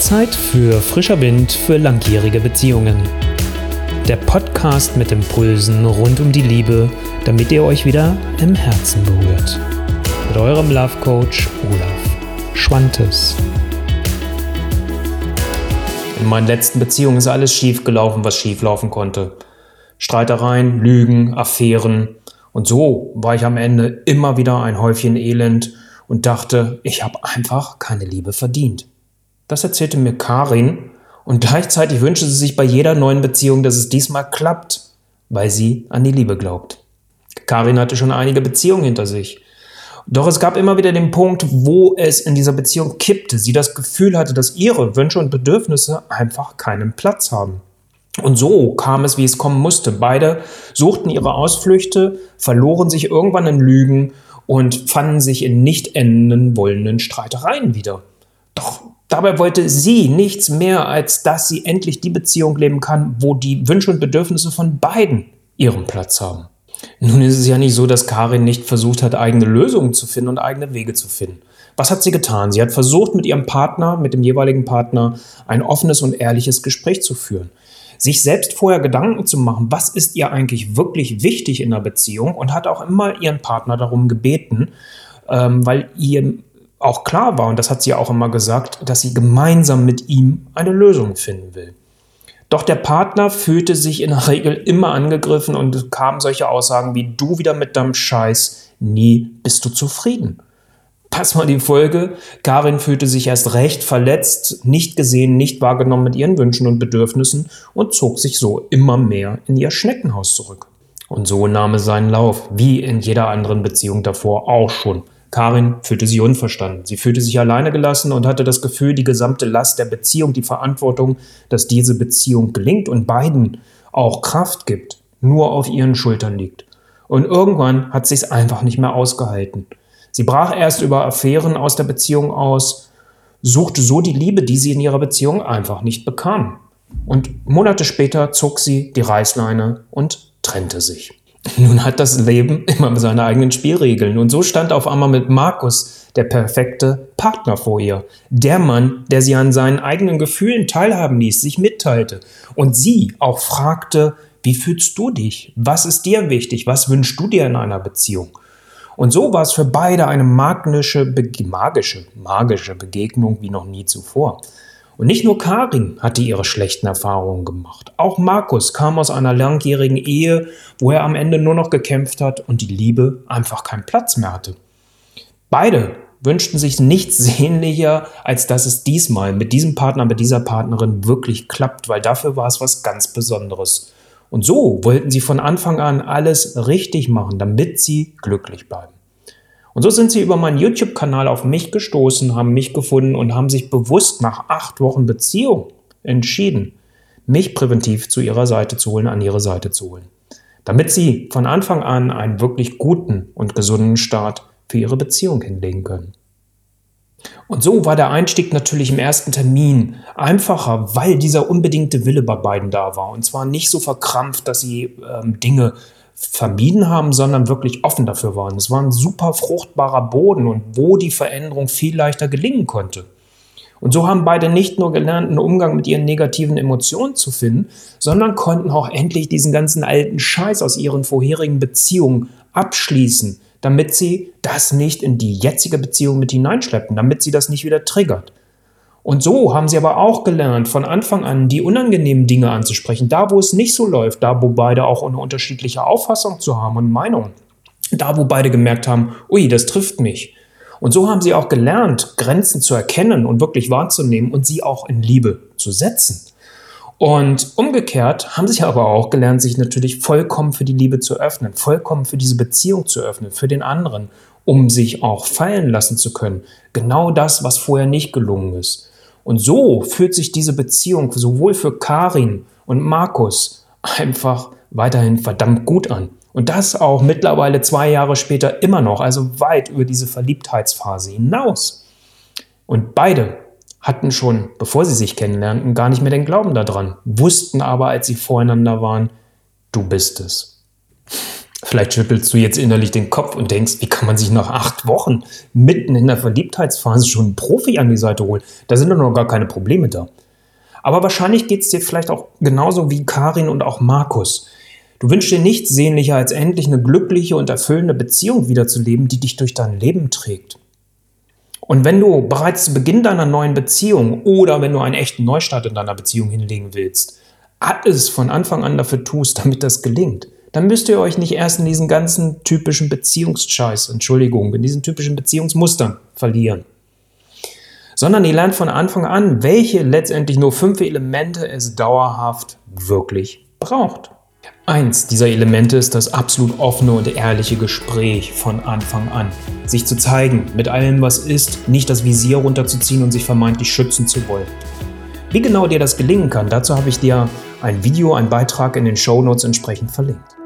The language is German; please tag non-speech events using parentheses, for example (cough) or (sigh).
Zeit für frischer Wind für langjährige Beziehungen. Der Podcast mit Impulsen rund um die Liebe, damit ihr euch wieder im Herzen berührt. Mit eurem Love Coach Olaf Schwantes. In meinen letzten Beziehungen ist alles schief gelaufen, was schief laufen konnte. Streitereien, Lügen, Affären. Und so war ich am Ende immer wieder ein Häufchen Elend und dachte, ich habe einfach keine Liebe verdient. Das erzählte mir Karin und gleichzeitig wünschte sie sich bei jeder neuen Beziehung, dass es diesmal klappt, weil sie an die Liebe glaubt. Karin hatte schon einige Beziehungen hinter sich. Doch es gab immer wieder den Punkt, wo es in dieser Beziehung kippte. Sie das Gefühl hatte, dass ihre Wünsche und Bedürfnisse einfach keinen Platz haben. Und so kam es, wie es kommen musste. Beide suchten ihre Ausflüchte, verloren sich irgendwann in Lügen und fanden sich in nicht enden wollenden Streitereien wieder. Doch Dabei wollte sie nichts mehr, als dass sie endlich die Beziehung leben kann, wo die Wünsche und Bedürfnisse von beiden ihren Platz haben. Nun ist es ja nicht so, dass Karin nicht versucht hat, eigene Lösungen zu finden und eigene Wege zu finden. Was hat sie getan? Sie hat versucht, mit ihrem Partner, mit dem jeweiligen Partner, ein offenes und ehrliches Gespräch zu führen. Sich selbst vorher Gedanken zu machen, was ist ihr eigentlich wirklich wichtig in der Beziehung und hat auch immer ihren Partner darum gebeten, ähm, weil ihr auch klar war, und das hat sie auch immer gesagt, dass sie gemeinsam mit ihm eine Lösung finden will. Doch der Partner fühlte sich in der (laughs) Regel immer angegriffen und es kamen solche Aussagen wie du wieder mit deinem Scheiß, nie bist du zufrieden. Pass mal die Folge. Karin fühlte sich erst recht verletzt, nicht gesehen, nicht wahrgenommen mit ihren Wünschen und Bedürfnissen und zog sich so immer mehr in ihr Schneckenhaus zurück. Und so nahm es seinen Lauf, wie in jeder anderen Beziehung davor auch schon. Karin fühlte sich unverstanden. Sie fühlte sich alleine gelassen und hatte das Gefühl, die gesamte Last der Beziehung, die Verantwortung, dass diese Beziehung gelingt und beiden auch Kraft gibt, nur auf ihren Schultern liegt. Und irgendwann hat sie es einfach nicht mehr ausgehalten. Sie brach erst über Affären aus der Beziehung aus, suchte so die Liebe, die sie in ihrer Beziehung einfach nicht bekam. Und Monate später zog sie die Reißleine und trennte sich. (laughs) Nun hat das Leben immer seine eigenen Spielregeln. Und so stand auf einmal mit Markus der perfekte Partner vor ihr. Der Mann, der sie an seinen eigenen Gefühlen teilhaben ließ, sich mitteilte. Und sie auch fragte, wie fühlst du dich? Was ist dir wichtig? Was wünschst du dir in einer Beziehung? Und so war es für beide eine magische, magische, magische Begegnung wie noch nie zuvor. Und nicht nur Karin hatte ihre schlechten Erfahrungen gemacht. Auch Markus kam aus einer langjährigen Ehe, wo er am Ende nur noch gekämpft hat und die Liebe einfach keinen Platz mehr hatte. Beide wünschten sich nichts (laughs) sehnlicher, als dass es diesmal mit diesem Partner, mit dieser Partnerin wirklich klappt, weil dafür war es was ganz Besonderes. Und so wollten sie von Anfang an alles richtig machen, damit sie glücklich bleiben. Und so sind sie über meinen YouTube-Kanal auf mich gestoßen, haben mich gefunden und haben sich bewusst nach acht Wochen Beziehung entschieden, mich präventiv zu ihrer Seite zu holen, an ihre Seite zu holen. Damit sie von Anfang an einen wirklich guten und gesunden Start für ihre Beziehung hinlegen können. Und so war der Einstieg natürlich im ersten Termin einfacher, weil dieser unbedingte Wille bei beiden da war. Und zwar nicht so verkrampft, dass sie ähm, Dinge vermieden haben, sondern wirklich offen dafür waren. Es war ein super fruchtbarer Boden und wo die Veränderung viel leichter gelingen konnte. Und so haben beide nicht nur gelernt, einen Umgang mit ihren negativen Emotionen zu finden, sondern konnten auch endlich diesen ganzen alten Scheiß aus ihren vorherigen Beziehungen abschließen, damit sie das nicht in die jetzige Beziehung mit hineinschleppen, damit sie das nicht wieder triggert. Und so haben sie aber auch gelernt, von Anfang an die unangenehmen Dinge anzusprechen, da wo es nicht so läuft, da wo beide auch eine unterschiedliche Auffassung zu haben und Meinung, da wo beide gemerkt haben, ui, das trifft mich. Und so haben sie auch gelernt, Grenzen zu erkennen und wirklich wahrzunehmen und sie auch in Liebe zu setzen. Und umgekehrt haben sie aber auch gelernt, sich natürlich vollkommen für die Liebe zu öffnen, vollkommen für diese Beziehung zu öffnen, für den anderen, um sich auch fallen lassen zu können. Genau das, was vorher nicht gelungen ist. Und so fühlt sich diese Beziehung sowohl für Karin und Markus einfach weiterhin verdammt gut an. Und das auch mittlerweile zwei Jahre später immer noch, also weit über diese Verliebtheitsphase hinaus. Und beide hatten schon, bevor sie sich kennenlernten, gar nicht mehr den Glauben daran, wussten aber, als sie voreinander waren, du bist es. Vielleicht schüttelst du jetzt innerlich den Kopf und denkst, wie kann man sich nach acht Wochen mitten in der Verliebtheitsphase schon einen Profi an die Seite holen? Da sind doch noch gar keine Probleme da. Aber wahrscheinlich geht es dir vielleicht auch genauso wie Karin und auch Markus. Du wünschst dir nichts sehnlicher, als endlich eine glückliche und erfüllende Beziehung wiederzuleben, die dich durch dein Leben trägt. Und wenn du bereits zu Beginn deiner neuen Beziehung oder wenn du einen echten Neustart in deiner Beziehung hinlegen willst, alles von Anfang an dafür tust, damit das gelingt, dann müsst ihr euch nicht erst in diesen ganzen typischen Beziehungsscheiß, Entschuldigung, in diesen typischen Beziehungsmustern verlieren sondern ihr lernt von Anfang an, welche letztendlich nur fünf Elemente es dauerhaft wirklich braucht. Eins dieser Elemente ist das absolut offene und ehrliche Gespräch von Anfang an. Sich zu zeigen, mit allem, was ist, nicht das Visier runterzuziehen und sich vermeintlich schützen zu wollen. Wie genau dir das gelingen kann, dazu habe ich dir ein Video, einen Beitrag in den Show Notes entsprechend verlinkt.